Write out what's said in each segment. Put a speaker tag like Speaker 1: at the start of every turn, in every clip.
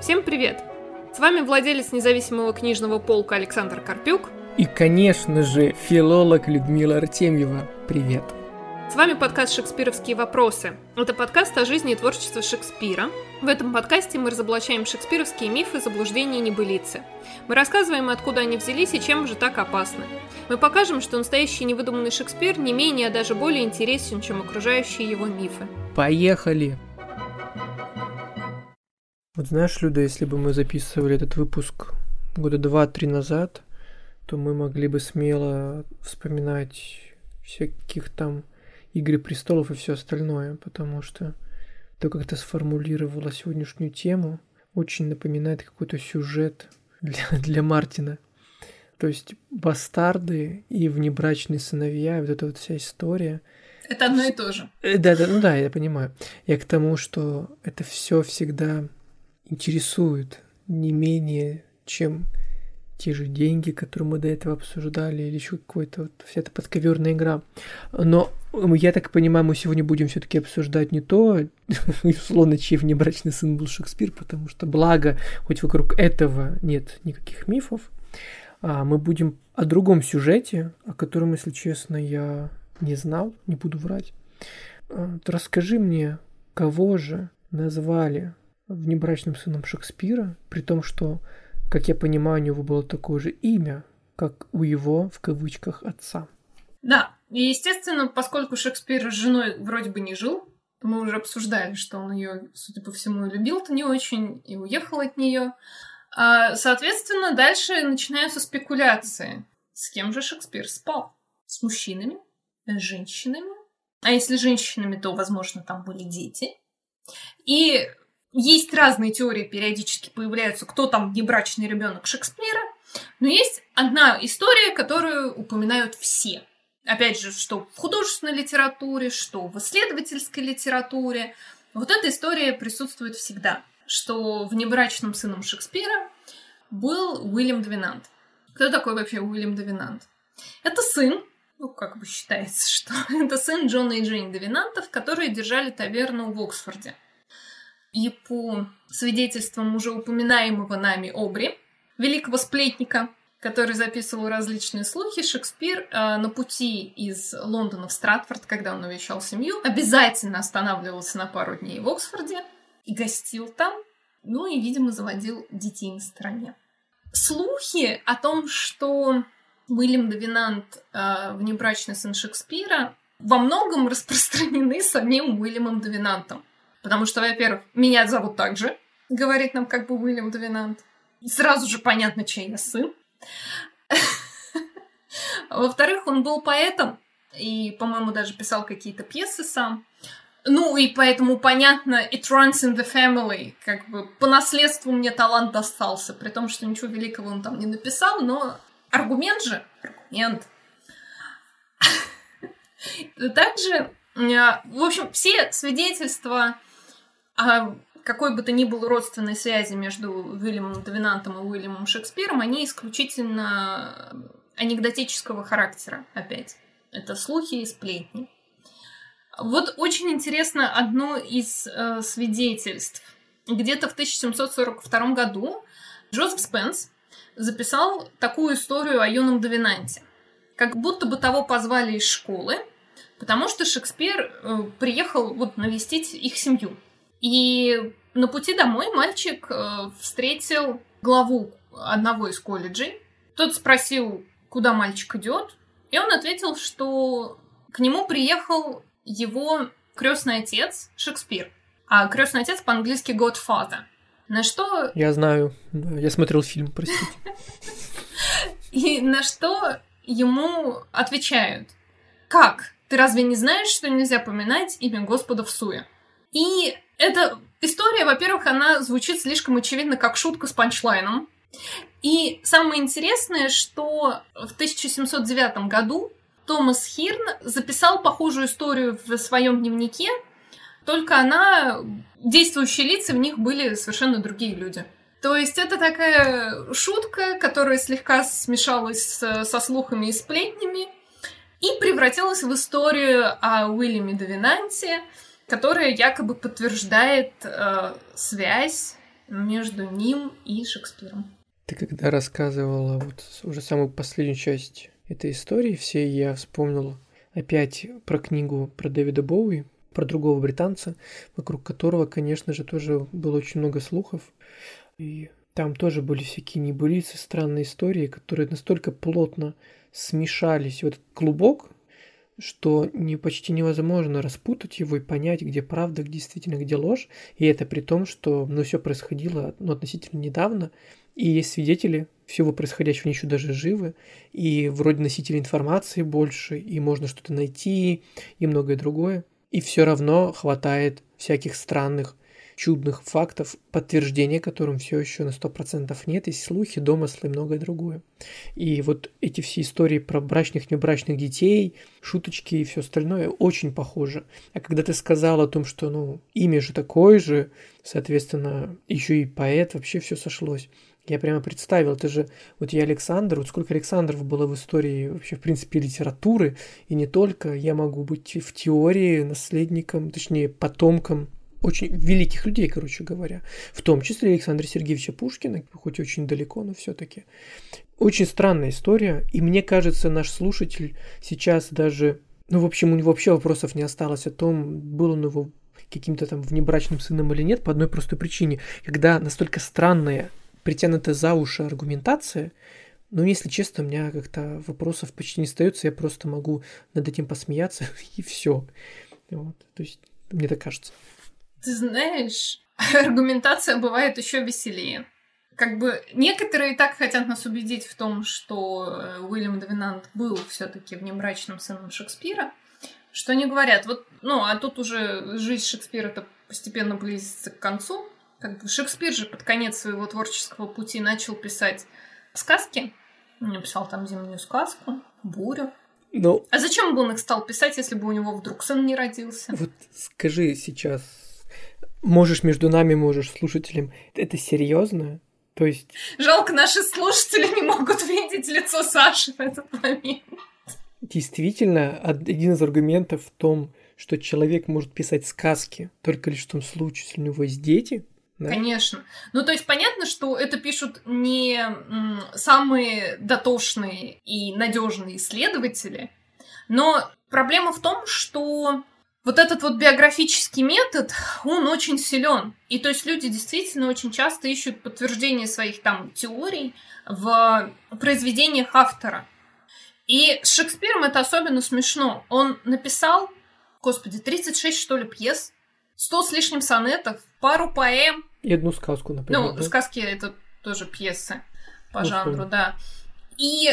Speaker 1: Всем привет! С вами владелец независимого книжного полка Александр Карпюк.
Speaker 2: И, конечно же, филолог Людмила Артемьева. Привет!
Speaker 1: С вами подкаст «Шекспировские вопросы». Это подкаст о жизни и творчестве Шекспира. В этом подкасте мы разоблачаем шекспировские мифы, заблуждения и небылицы. Мы рассказываем, откуда они взялись и чем же так опасны. Мы покажем, что настоящий невыдуманный Шекспир не менее, а даже более интересен, чем окружающие его мифы.
Speaker 2: Поехали! Вот знаешь, Люда, если бы мы записывали этот выпуск года два-три назад, то мы могли бы смело вспоминать всяких там Игры престолов и все остальное, потому что то, как ты сформулировала сегодняшнюю тему, очень напоминает какой-то сюжет для, для Мартина. То есть бастарды и внебрачные сыновья, вот эта вот вся история.
Speaker 1: Это одно и то же.
Speaker 2: Э, да, да, ну да, я понимаю. Я к тому, что это все всегда интересует не менее, чем те же деньги, которые мы до этого обсуждали, или еще какой-то вот вся эта подковерная игра. Но я так понимаю, мы сегодня будем все-таки обсуждать не то, условно, чей внебрачный сын был Шекспир, потому что благо, хоть вокруг этого нет никаких мифов, а мы будем о другом сюжете, о котором, если честно, я не знал, не буду врать. А, расскажи мне, кого же назвали внебрачным сыном Шекспира, при том, что, как я понимаю, у него было такое же имя, как у его, в кавычках, отца.
Speaker 1: Да, и, естественно, поскольку Шекспир с женой вроде бы не жил, мы уже обсуждали, что он ее, судя по всему, любил-то не очень и уехал от нее. А, соответственно, дальше начинаются спекуляции. С кем же Шекспир спал? С мужчинами? С женщинами? А если женщинами, то, возможно, там были дети. И есть разные теории, периодически появляются, кто там небрачный ребенок Шекспира, но есть одна история, которую упоминают все. Опять же, что в художественной литературе, что в исследовательской литературе. Вот эта история присутствует всегда, что внебрачным сыном Шекспира был Уильям Двинант. Кто такой вообще Уильям Двинант? Это сын, ну, как бы считается, что это сын Джона и Джейн Двинантов, которые держали таверну в Оксфорде. И по свидетельствам уже упоминаемого нами Обри, великого сплетника, который записывал различные слухи, Шекспир э, на пути из Лондона в Стратфорд, когда он навещал семью, обязательно останавливался на пару дней в Оксфорде и гостил там, ну и, видимо, заводил детей на стороне. Слухи о том, что Уильям Довинант, э, внебрачный сын Шекспира, во многом распространены самим Уильямом Довинантом. Потому что, во-первых, меня зовут так же, говорит нам как бы Уильям Довинант. Сразу же понятно, чей я сын. Во-вторых, он был поэтом и, по-моему, даже писал какие-то пьесы сам. Ну, и поэтому понятно, it runs in the family, как бы по наследству мне талант достался, при том, что ничего великого он там не написал, но аргумент же, аргумент. Также, э, в общем, все свидетельства о какой бы то ни было родственной связи между Уильямом Довинантом и Уильямом Шекспиром, они исключительно анекдотического характера опять. Это слухи и сплетни. Вот очень интересно одно из э, свидетельств. Где-то в 1742 году Джозеф Спенс записал такую историю о юном Довинанте. Как будто бы того позвали из школы, потому что Шекспир э, приехал вот навестить их семью. И на пути домой мальчик э, встретил главу одного из колледжей. Тот спросил, куда мальчик идет, и он ответил, что к нему приехал его крестный отец Шекспир. А крестный отец по-английски Godfather. На что...
Speaker 2: Я знаю, я смотрел фильм, простите.
Speaker 1: И на что ему отвечают, как? Ты разве не знаешь, что нельзя поминать имя Господа в суе? И эта история, во-первых, она звучит слишком очевидно, как шутка с панчлайном. И самое интересное, что в 1709 году Томас Хирн записал похожую историю в своем дневнике, только она, действующие лица в них были совершенно другие люди. То есть это такая шутка, которая слегка смешалась со слухами и сплетнями и превратилась в историю о Уильяме Довинанте, которая якобы подтверждает э, связь между ним и Шекспиром.
Speaker 2: Ты когда рассказывала вот уже самую последнюю часть этой истории всей, я вспомнил опять про книгу про Дэвида Боуи, про другого британца, вокруг которого, конечно же, тоже было очень много слухов. И там тоже были всякие небылицы, странные истории, которые настолько плотно смешались в этот клубок, что не, почти невозможно распутать его и понять, где правда, где действительно, где ложь. И это при том, что ну, все происходило ну, относительно недавно, и есть свидетели всего происходящего, они еще даже живы, и вроде носители информации больше, и можно что-то найти, и многое другое. И все равно хватает всяких странных чудных фактов, подтверждения которым все еще на 100% нет, есть слухи, домыслы и многое другое. И вот эти все истории про брачных, небрачных детей, шуточки и все остальное очень похоже. А когда ты сказал о том, что ну, имя же такое же, соответственно, еще и поэт, вообще все сошлось. Я прямо представил, это же, вот я Александр, вот сколько Александров было в истории вообще, в принципе, литературы, и не только, я могу быть в теории наследником, точнее, потомком очень великих людей, короче говоря, в том числе Александра Сергеевича Пушкина, хоть и очень далеко, но все-таки. Очень странная история, и мне кажется, наш слушатель сейчас даже, ну, в общем, у него вообще вопросов не осталось о том, был он его каким-то там внебрачным сыном или нет, по одной простой причине. Когда настолько странная, притянутая за уши аргументация, ну, если честно, у меня как-то вопросов почти не остается, я просто могу над этим посмеяться, и все. Вот, то есть, мне так кажется.
Speaker 1: Ты знаешь, аргументация бывает еще веселее. Как бы некоторые и так хотят нас убедить в том, что э, Уильям Довинант был все-таки внебрачным сыном Шекспира, что они говорят, вот, ну, а тут уже жизнь Шекспира-то постепенно близится к концу. Как бы Шекспир же под конец своего творческого пути начал писать сказки. Он написал там зимнюю сказку, бурю.
Speaker 2: Ну,
Speaker 1: А зачем бы он их стал писать, если бы у него вдруг сын не родился?
Speaker 2: вот скажи сейчас, можешь между нами, можешь слушателям, это серьезно? То есть,
Speaker 1: Жалко, наши слушатели не могут видеть лицо Саши в этот момент.
Speaker 2: действительно, од- один из аргументов в том, что человек может писать сказки только лишь в том случае, если у него есть дети, да?
Speaker 1: Конечно. Ну, то есть понятно, что это пишут не самые дотошные и надежные исследователи, но проблема в том, что вот этот вот биографический метод, он очень силен. И то есть люди действительно очень часто ищут подтверждение своих там теорий в произведениях автора. И с Шекспиром это особенно смешно. Он написал, господи, 36, что ли, пьес, 100 с лишним сонетов, пару поэм,
Speaker 2: И одну сказку, например.
Speaker 1: ну,
Speaker 2: да?
Speaker 1: сказки это тоже пьесы по
Speaker 2: Ну,
Speaker 1: жанру,
Speaker 2: понял.
Speaker 1: да. И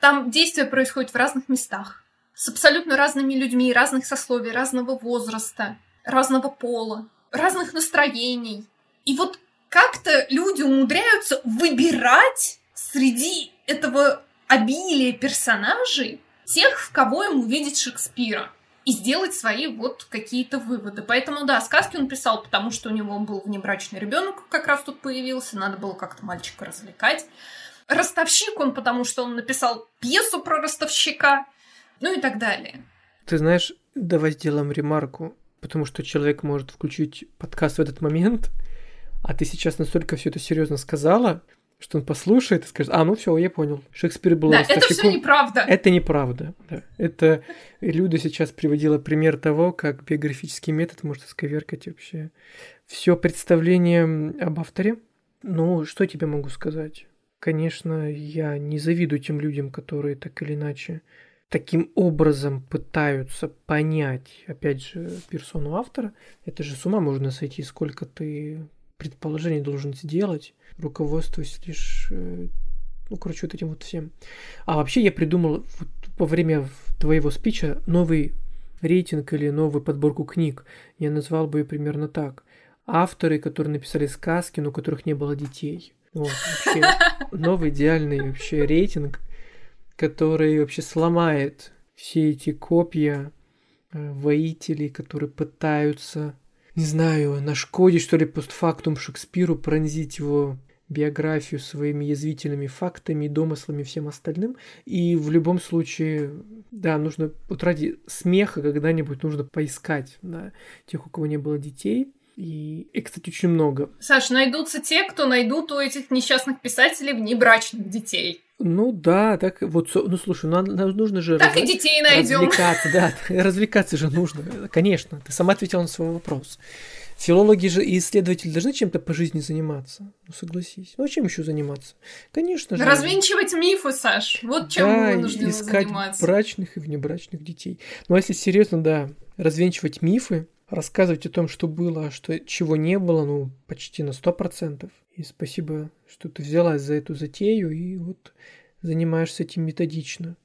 Speaker 1: там действие происходит в разных местах. С абсолютно разными людьми, разных сословий, разного возраста, разного пола, разных настроений. И вот как-то люди умудряются выбирать среди этого обилия персонажей тех, в кого им увидеть Шекспира и сделать свои вот какие-то выводы. Поэтому, да, сказки он писал, потому что у него был внебрачный ребенок, как раз тут появился, надо было как-то мальчика развлекать. Ростовщик он, потому что он написал пьесу про ростовщика, ну и так далее.
Speaker 2: Ты знаешь, давай сделаем ремарку, потому что человек может включить подкаст в этот момент, а ты сейчас настолько все это серьезно сказала, что он послушает и скажет, а, ну все, я понял, Шекспир был
Speaker 1: да, это все
Speaker 2: ростовщиком».
Speaker 1: неправда.
Speaker 2: Это неправда. Да. Это Люда сейчас приводила пример того, как биографический метод может исковеркать вообще все представление об авторе. Ну, что я тебе могу сказать? Конечно, я не завидую тем людям, которые так или иначе таким образом пытаются понять, опять же, персону автора. Это же с ума можно сойти, сколько ты предположений должен сделать, руководствуясь лишь э, ну, короче, вот этим вот всем. А вообще я придумал вот во время твоего спича новый рейтинг или новую подборку книг. Я назвал бы ее примерно так. Авторы, которые написали сказки, но у которых не было детей. Вот, вообще новый идеальный вообще рейтинг, который вообще сломает все эти копья э, воителей, которые пытаются, не знаю, нашкодить, что ли, постфактум Шекспиру, пронзить его биографию своими язвительными фактами, домыслами и всем остальным. И в любом случае, да, нужно, вот ради смеха когда-нибудь нужно поискать да, тех, у кого не было детей. И их, кстати, очень много.
Speaker 1: Саш, найдутся те, кто найдут у этих несчастных писателей внебрачных детей.
Speaker 2: Ну да, так вот, ну слушай, ну, нужно же
Speaker 1: так раз... и детей найдем.
Speaker 2: развлекаться, да, развлекаться же нужно, конечно. Ты сама ответила на свой вопрос. Филологи же и исследователи должны чем-то по жизни заниматься. Ну, согласись. Ну, а чем еще заниматься? Конечно же.
Speaker 1: Развенчивать мифы, Саш. Вот чем
Speaker 2: да,
Speaker 1: мы нужно
Speaker 2: искать
Speaker 1: заниматься.
Speaker 2: брачных и внебрачных детей. Ну, а если серьезно, да, развенчивать мифы, рассказывать о том, что было, а что, чего не было, ну, почти на сто процентов. И спасибо, что ты взялась за эту затею и вот занимаешься этим методично.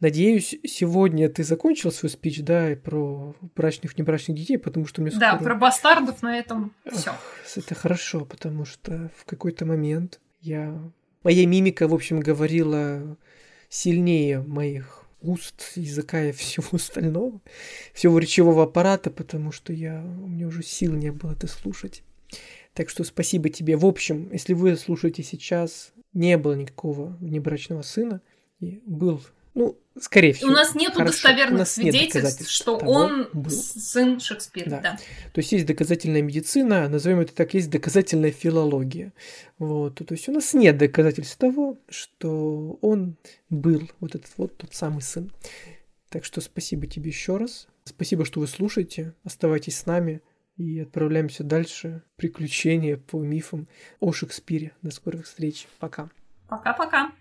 Speaker 2: Надеюсь, сегодня ты закончил свой спич, да, и про брачных, небрачных детей, потому что мне
Speaker 1: скоро... Да, про бастардов на этом все.
Speaker 2: Это хорошо, потому что в какой-то момент я... Моя мимика, в общем, говорила сильнее моих уст, языка и всего остального, всего речевого аппарата, потому что я, у меня уже сил не было это слушать. Так что спасибо тебе. В общем, если вы слушаете сейчас, не было никакого внебрачного сына, и был ну, скорее всего.
Speaker 1: У нас нет достоверных нас свидетельств, нет что он был. сын Шекспира. Да. да.
Speaker 2: То есть есть доказательная медицина, назовем это так, есть доказательная филология. Вот. То есть у нас нет доказательств того, что он был вот этот вот тот самый сын. Так что спасибо тебе еще раз. Спасибо, что вы слушаете. Оставайтесь с нами и отправляемся дальше. Приключения по мифам о Шекспире. До скорых встреч. Пока.
Speaker 1: Пока-пока.